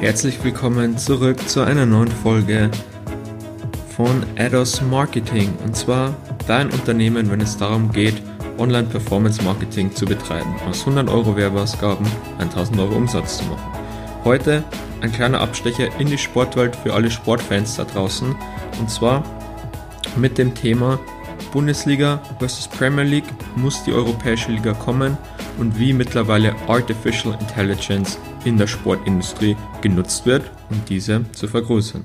Herzlich willkommen zurück zu einer neuen Folge von Ados Marketing. Und zwar dein Unternehmen, wenn es darum geht, Online Performance Marketing zu betreiben, aus 100 Euro Werbeausgaben 1000 Euro Umsatz zu machen. Heute ein kleiner Abstecher in die Sportwelt für alle Sportfans da draußen. Und zwar mit dem Thema Bundesliga versus Premier League. Muss die europäische Liga kommen und wie mittlerweile Artificial Intelligence in der Sportindustrie genutzt wird, um diese zu vergrößern.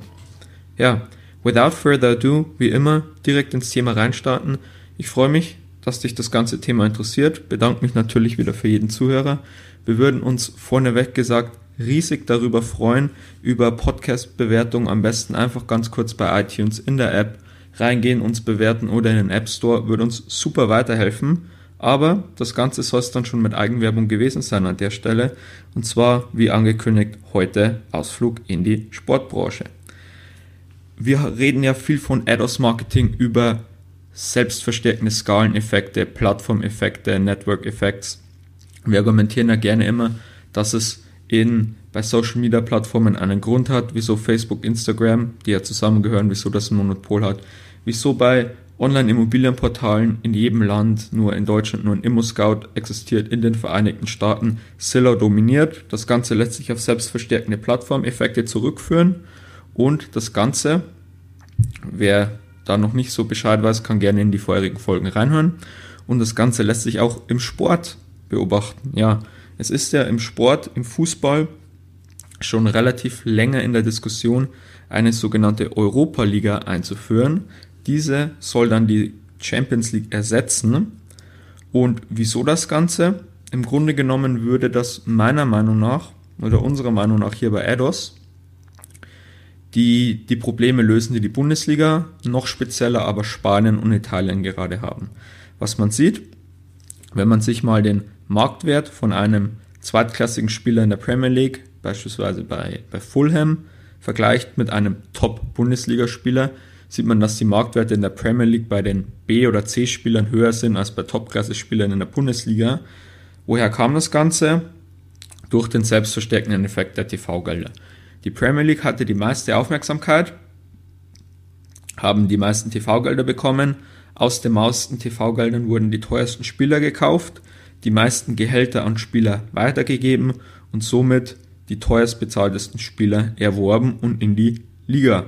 Ja, without further ado, wie immer, direkt ins Thema reinstarten. Ich freue mich, dass dich das ganze Thema interessiert, bedanke mich natürlich wieder für jeden Zuhörer. Wir würden uns vorneweg gesagt riesig darüber freuen, über Podcast-Bewertungen am besten einfach ganz kurz bei iTunes in der App reingehen, uns bewerten oder in den App Store, würde uns super weiterhelfen. Aber das Ganze soll es dann schon mit Eigenwerbung gewesen sein an der Stelle. Und zwar, wie angekündigt, heute Ausflug in die Sportbranche. Wir reden ja viel von ADOS Marketing über selbstverstärkende Skaleneffekte, Plattformeffekte, Network Effects. Wir argumentieren ja gerne immer, dass es in, bei Social Media Plattformen einen Grund hat, wieso Facebook, Instagram, die ja zusammengehören, wieso das ein Monopol hat, wieso bei Online-Immobilienportalen in jedem Land, nur in Deutschland nur ein ImmoScout existiert, in den Vereinigten Staaten Zillow dominiert. Das Ganze lässt sich auf selbstverstärkende Plattformeffekte zurückführen und das Ganze, wer da noch nicht so Bescheid weiß, kann gerne in die vorherigen Folgen reinhören. Und das Ganze lässt sich auch im Sport beobachten. Ja, es ist ja im Sport, im Fußball schon relativ länger in der Diskussion, eine sogenannte Europa-Liga einzuführen. Diese soll dann die Champions League ersetzen. Und wieso das Ganze? Im Grunde genommen würde das meiner Meinung nach oder unserer Meinung nach hier bei Ados die die Probleme lösen, die die Bundesliga, noch spezieller aber Spanien und Italien gerade haben. Was man sieht, wenn man sich mal den Marktwert von einem zweitklassigen Spieler in der Premier League, beispielsweise bei, bei Fulham, vergleicht mit einem Top-Bundesligaspieler, sieht man, dass die Marktwerte in der Premier League bei den B- oder C-Spielern höher sind als bei Top-Klasse-Spielern in der Bundesliga. Woher kam das Ganze? Durch den selbstverstärkenden Effekt der TV-Gelder. Die Premier League hatte die meiste Aufmerksamkeit, haben die meisten TV-Gelder bekommen. Aus den meisten TV-Geldern wurden die teuersten Spieler gekauft, die meisten Gehälter an Spieler weitergegeben und somit die teuerst bezahltesten Spieler erworben und in die Liga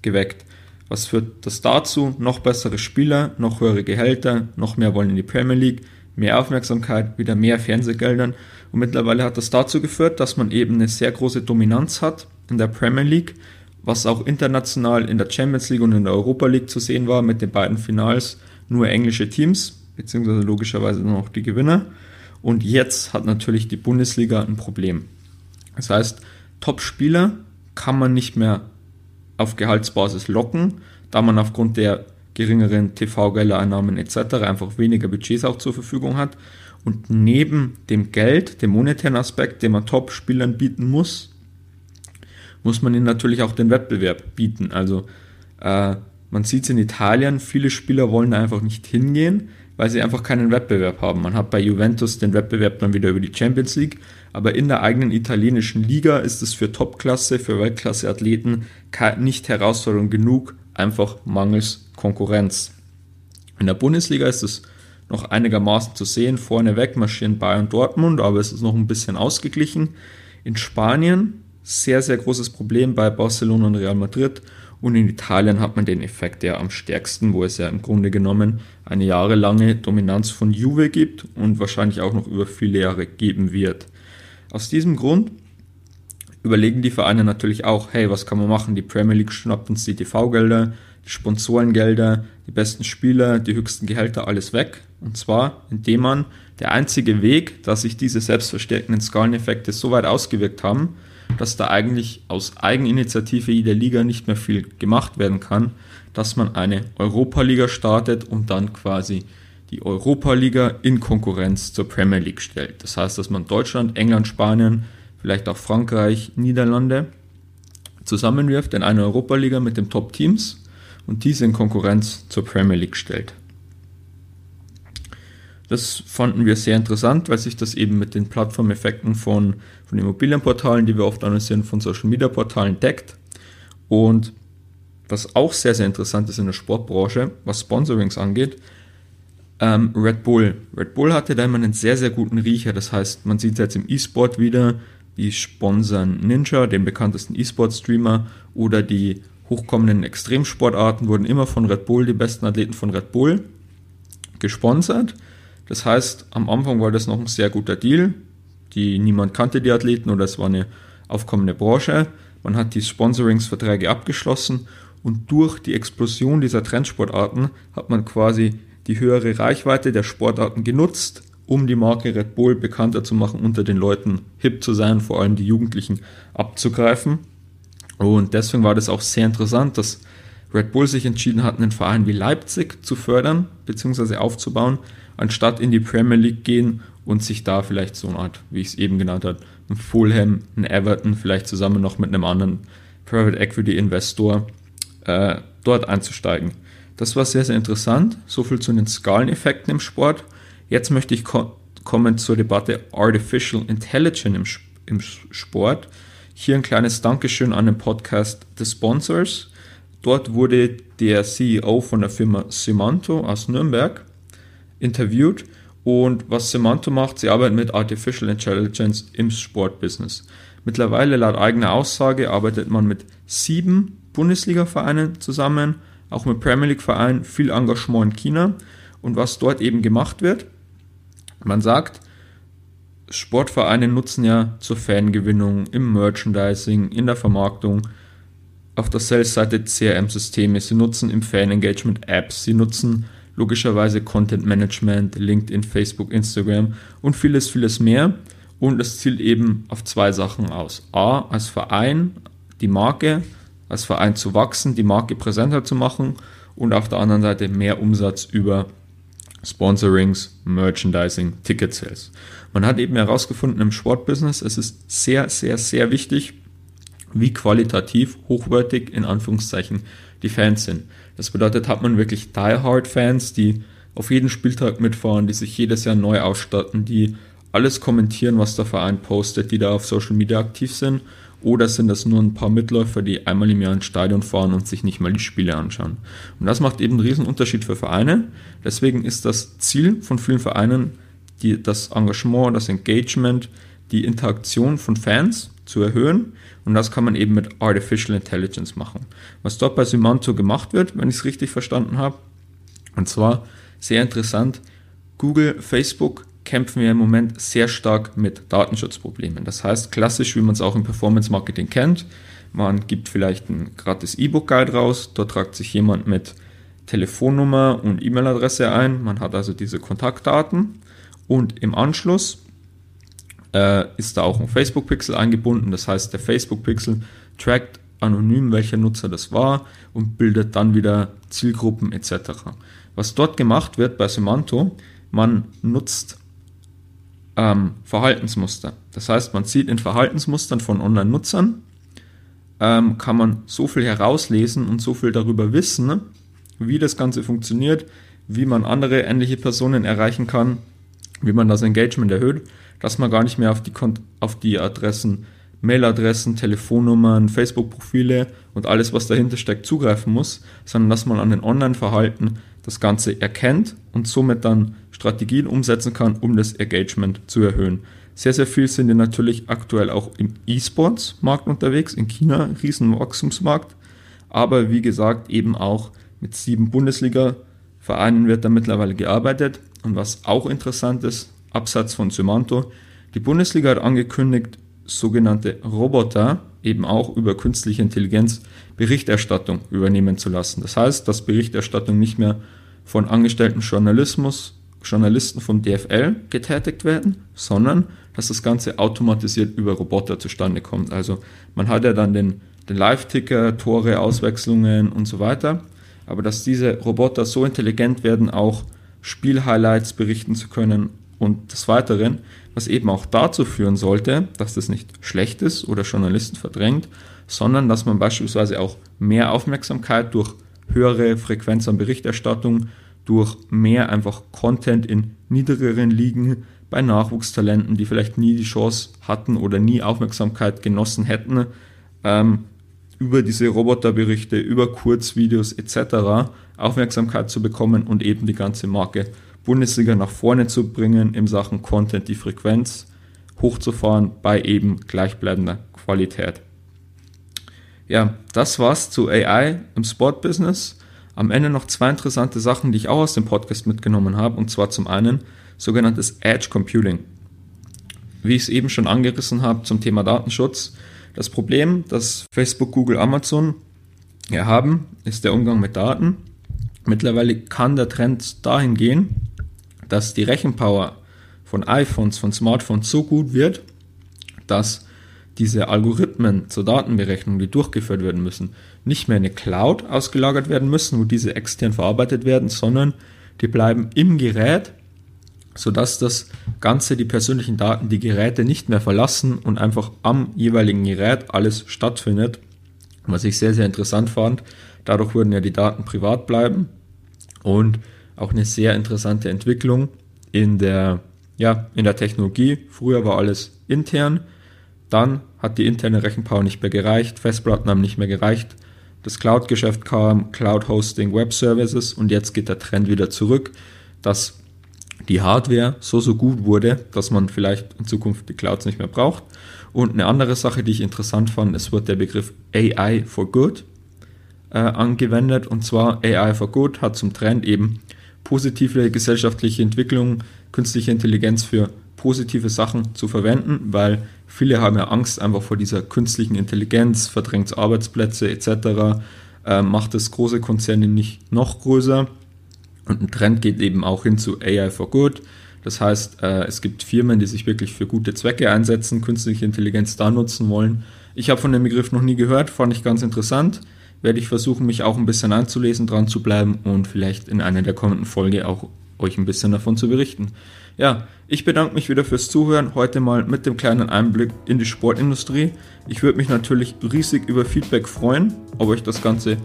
geweckt. Was führt das dazu? Noch bessere Spieler, noch höhere Gehälter, noch mehr wollen in die Premier League, mehr Aufmerksamkeit, wieder mehr Fernsehgeldern. Und mittlerweile hat das dazu geführt, dass man eben eine sehr große Dominanz hat in der Premier League, was auch international in der Champions League und in der Europa League zu sehen war mit den beiden Finals nur englische Teams, beziehungsweise logischerweise nur noch die Gewinner. Und jetzt hat natürlich die Bundesliga ein Problem. Das heißt, Top-Spieler kann man nicht mehr auf Gehaltsbasis locken, da man aufgrund der geringeren TV-Geldereinnahmen etc. einfach weniger Budgets auch zur Verfügung hat. Und neben dem Geld, dem monetären Aspekt, den man Top-Spielern bieten muss, muss man ihnen natürlich auch den Wettbewerb bieten. Also äh, man sieht es in Italien, viele Spieler wollen einfach nicht hingehen, weil sie einfach keinen Wettbewerb haben. Man hat bei Juventus den Wettbewerb dann wieder über die Champions League, aber in der eigenen italienischen Liga ist es für Topklasse, für Weltklasse-Athleten nicht Herausforderung genug, einfach mangels Konkurrenz. In der Bundesliga ist es noch einigermaßen zu sehen. Vorneweg marschieren Bayern und Dortmund, aber es ist noch ein bisschen ausgeglichen. In Spanien sehr, sehr großes Problem bei Barcelona und Real Madrid. Und in Italien hat man den Effekt ja am stärksten, wo es ja im Grunde genommen eine jahrelange Dominanz von Juve gibt und wahrscheinlich auch noch über viele Jahre geben wird. Aus diesem Grund überlegen die Vereine natürlich auch, hey, was kann man machen? Die Premier League schnappt uns die TV-Gelder, die Sponsorengelder, die besten Spieler, die höchsten Gehälter, alles weg. Und zwar, indem man der einzige Weg, dass sich diese selbstverstärkenden Skaleneffekte so weit ausgewirkt haben, dass da eigentlich aus Eigeninitiative jeder Liga nicht mehr viel gemacht werden kann, dass man eine Europa-Liga startet und dann quasi die Europa-Liga in Konkurrenz zur Premier League stellt. Das heißt, dass man Deutschland, England, Spanien, vielleicht auch Frankreich, Niederlande zusammenwirft in eine Europa-Liga mit den Top-Teams und diese in Konkurrenz zur Premier League stellt. Das fanden wir sehr interessant, weil sich das eben mit den Plattformeffekten von, von Immobilienportalen, die wir oft analysieren, von Social Media Portalen deckt. Und was auch sehr, sehr interessant ist in der Sportbranche, was Sponsorings angeht, ähm, Red Bull. Red Bull hatte da immer einen sehr, sehr guten Riecher. Das heißt, man sieht jetzt im E-Sport wieder, die sponsern Ninja, den bekanntesten E-Sport-Streamer, oder die hochkommenden Extremsportarten wurden immer von Red Bull, die besten Athleten von Red Bull, gesponsert. Das heißt, am Anfang war das noch ein sehr guter Deal. Die, niemand kannte die Athleten oder es war eine aufkommende Branche. Man hat die Sponsoringsverträge abgeschlossen und durch die Explosion dieser Trendsportarten hat man quasi die höhere Reichweite der Sportarten genutzt, um die Marke Red Bull bekannter zu machen, unter den Leuten hip zu sein, vor allem die Jugendlichen abzugreifen. Und deswegen war das auch sehr interessant, dass Red Bull sich entschieden hat, einen Verein wie Leipzig zu fördern bzw. aufzubauen, anstatt in die Premier League gehen und sich da vielleicht so eine Art, wie ich es eben genannt habe, ein Fulham, ein Everton, vielleicht zusammen noch mit einem anderen Private Equity Investor äh, dort einzusteigen. Das war sehr, sehr interessant. So viel zu den Skaleneffekten im Sport. Jetzt möchte ich ko kommen zur Debatte Artificial Intelligence im, im Sport. Hier ein kleines Dankeschön an den Podcast The Sponsors. Dort wurde der CEO von der Firma Simanto aus Nürnberg interviewt. Und was Simanto macht, sie arbeiten mit Artificial Intelligence im Sportbusiness. Mittlerweile, laut eigener Aussage, arbeitet man mit sieben Bundesliga-Vereinen zusammen, auch mit Premier League-Vereinen, viel Engagement in China. Und was dort eben gemacht wird, man sagt, Sportvereine nutzen ja zur Fangewinnung, im Merchandising, in der Vermarktung, auf der Sales-Seite CRM-Systeme, sie nutzen im Fan-Engagement Apps, sie nutzen logischerweise Content Management, LinkedIn, Facebook, Instagram und vieles, vieles mehr. Und es zielt eben auf zwei Sachen aus. A, als Verein die Marke, als Verein zu wachsen, die Marke präsenter zu machen und auf der anderen Seite mehr Umsatz über Sponsorings, Merchandising, Ticket Sales. Man hat eben herausgefunden im Sportbusiness, es ist sehr, sehr, sehr wichtig, wie qualitativ hochwertig in Anführungszeichen die Fans sind. Das bedeutet, hat man wirklich Die-Hard-Fans, die auf jeden Spieltag mitfahren, die sich jedes Jahr neu ausstatten, die alles kommentieren, was der Verein postet, die da auf Social Media aktiv sind oder sind das nur ein paar Mitläufer, die einmal im Jahr ins Stadion fahren und sich nicht mal die Spiele anschauen? Und das macht eben einen riesen Unterschied für Vereine. Deswegen ist das Ziel von vielen Vereinen, die, das Engagement, das Engagement, die Interaktion von Fans zu erhöhen. Und das kann man eben mit Artificial Intelligence machen. Was dort bei Simanto gemacht wird, wenn ich es richtig verstanden habe, und zwar sehr interessant, Google, Facebook kämpfen wir im Moment sehr stark mit Datenschutzproblemen. Das heißt, klassisch, wie man es auch im Performance Marketing kennt, man gibt vielleicht ein gratis E-Book-Guide raus, dort tragt sich jemand mit Telefonnummer und E-Mail-Adresse ein, man hat also diese Kontaktdaten und im Anschluss äh, ist da auch ein Facebook-Pixel eingebunden, das heißt, der Facebook-Pixel trackt anonym, welcher Nutzer das war und bildet dann wieder Zielgruppen etc. Was dort gemacht wird bei Semanto, man nutzt ähm, Verhaltensmuster. Das heißt, man sieht in Verhaltensmustern von Online-Nutzern, ähm, kann man so viel herauslesen und so viel darüber wissen, wie das Ganze funktioniert, wie man andere ähnliche Personen erreichen kann, wie man das Engagement erhöht, dass man gar nicht mehr auf die, auf die Adressen, Mailadressen, Telefonnummern, Facebook-Profile und alles, was dahinter steckt, zugreifen muss, sondern dass man an den Online-Verhalten das Ganze erkennt und somit dann Strategien umsetzen kann, um das Engagement zu erhöhen. Sehr, sehr viel sind wir natürlich aktuell auch im E-Sports-Markt unterwegs, in China, riesen Wachstumsmarkt, aber wie gesagt eben auch mit sieben Bundesliga-Vereinen wird da mittlerweile gearbeitet und was auch interessant ist, Absatz von Symanto, die Bundesliga hat angekündigt, sogenannte Roboter eben auch über künstliche Intelligenz Berichterstattung übernehmen zu lassen. Das heißt, dass Berichterstattung nicht mehr von angestellten Journalismus, Journalisten vom DFL getätigt werden, sondern dass das Ganze automatisiert über Roboter zustande kommt. Also man hat ja dann den, den Live-Ticker, Tore, Auswechslungen und so weiter, aber dass diese Roboter so intelligent werden, auch Spielhighlights berichten zu können und des Weiteren, was eben auch dazu führen sollte, dass das nicht schlecht ist oder Journalisten verdrängt, sondern dass man beispielsweise auch mehr Aufmerksamkeit durch höhere Frequenz an Berichterstattung, durch mehr einfach Content in niedrigeren Ligen bei Nachwuchstalenten, die vielleicht nie die Chance hatten oder nie Aufmerksamkeit genossen hätten, ähm, über diese Roboterberichte, über Kurzvideos etc. Aufmerksamkeit zu bekommen und eben die ganze Marke Bundesliga nach vorne zu bringen in Sachen Content, die Frequenz hochzufahren bei eben gleichbleibender Qualität. Ja, das war's zu AI im Sportbusiness. Am Ende noch zwei interessante Sachen, die ich auch aus dem Podcast mitgenommen habe, und zwar zum einen sogenanntes Edge Computing. Wie ich es eben schon angerissen habe zum Thema Datenschutz, das Problem, das Facebook, Google, Amazon ja, haben, ist der Umgang mit Daten. Mittlerweile kann der Trend dahin gehen, dass die Rechenpower von iPhones, von Smartphones so gut wird, dass diese Algorithmen zur Datenberechnung, die durchgeführt werden müssen, nicht mehr in eine Cloud ausgelagert werden müssen, wo diese extern verarbeitet werden, sondern die bleiben im Gerät, sodass das Ganze, die persönlichen Daten, die Geräte nicht mehr verlassen und einfach am jeweiligen Gerät alles stattfindet. Was ich sehr, sehr interessant fand. Dadurch würden ja die Daten privat bleiben und auch eine sehr interessante Entwicklung in der, ja, in der Technologie. Früher war alles intern, dann hat die interne Rechenpower nicht mehr gereicht, Festplatten haben nicht mehr gereicht, das Cloud-Geschäft kam, Cloud-Hosting, Web-Services und jetzt geht der Trend wieder zurück, dass die Hardware so, so gut wurde, dass man vielleicht in Zukunft die Clouds nicht mehr braucht. Und eine andere Sache, die ich interessant fand, es wird der Begriff AI for Good äh, angewendet. Und zwar AI for Good hat zum Trend eben positive gesellschaftliche Entwicklung, künstliche Intelligenz für positive Sachen zu verwenden, weil viele haben ja Angst einfach vor dieser künstlichen Intelligenz, verdrängt Arbeitsplätze etc., äh, macht das große Konzerne nicht noch größer. Und ein Trend geht eben auch hin zu AI for Good. Das heißt, äh, es gibt Firmen, die sich wirklich für gute Zwecke einsetzen, künstliche Intelligenz da nutzen wollen. Ich habe von dem Begriff noch nie gehört, fand ich ganz interessant. Werde ich versuchen, mich auch ein bisschen einzulesen, dran zu bleiben und vielleicht in einer der kommenden Folge auch euch ein bisschen davon zu berichten. Ja, ich bedanke mich wieder fürs Zuhören. Heute mal mit dem kleinen Einblick in die Sportindustrie. Ich würde mich natürlich riesig über Feedback freuen, ob euch das Ganze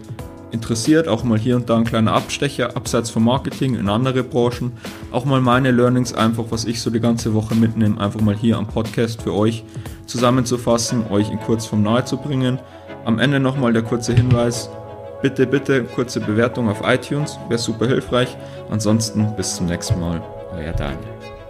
interessiert. Auch mal hier und da ein kleiner Abstecher, abseits vom Marketing in andere Branchen. Auch mal meine Learnings, einfach was ich so die ganze Woche mitnehme, einfach mal hier am Podcast für euch zusammenzufassen, euch in Kurzform nahe zu bringen. Am Ende nochmal der kurze Hinweis, bitte, bitte kurze Bewertung auf iTunes, wäre super hilfreich. Ansonsten bis zum nächsten Mal, euer Daniel.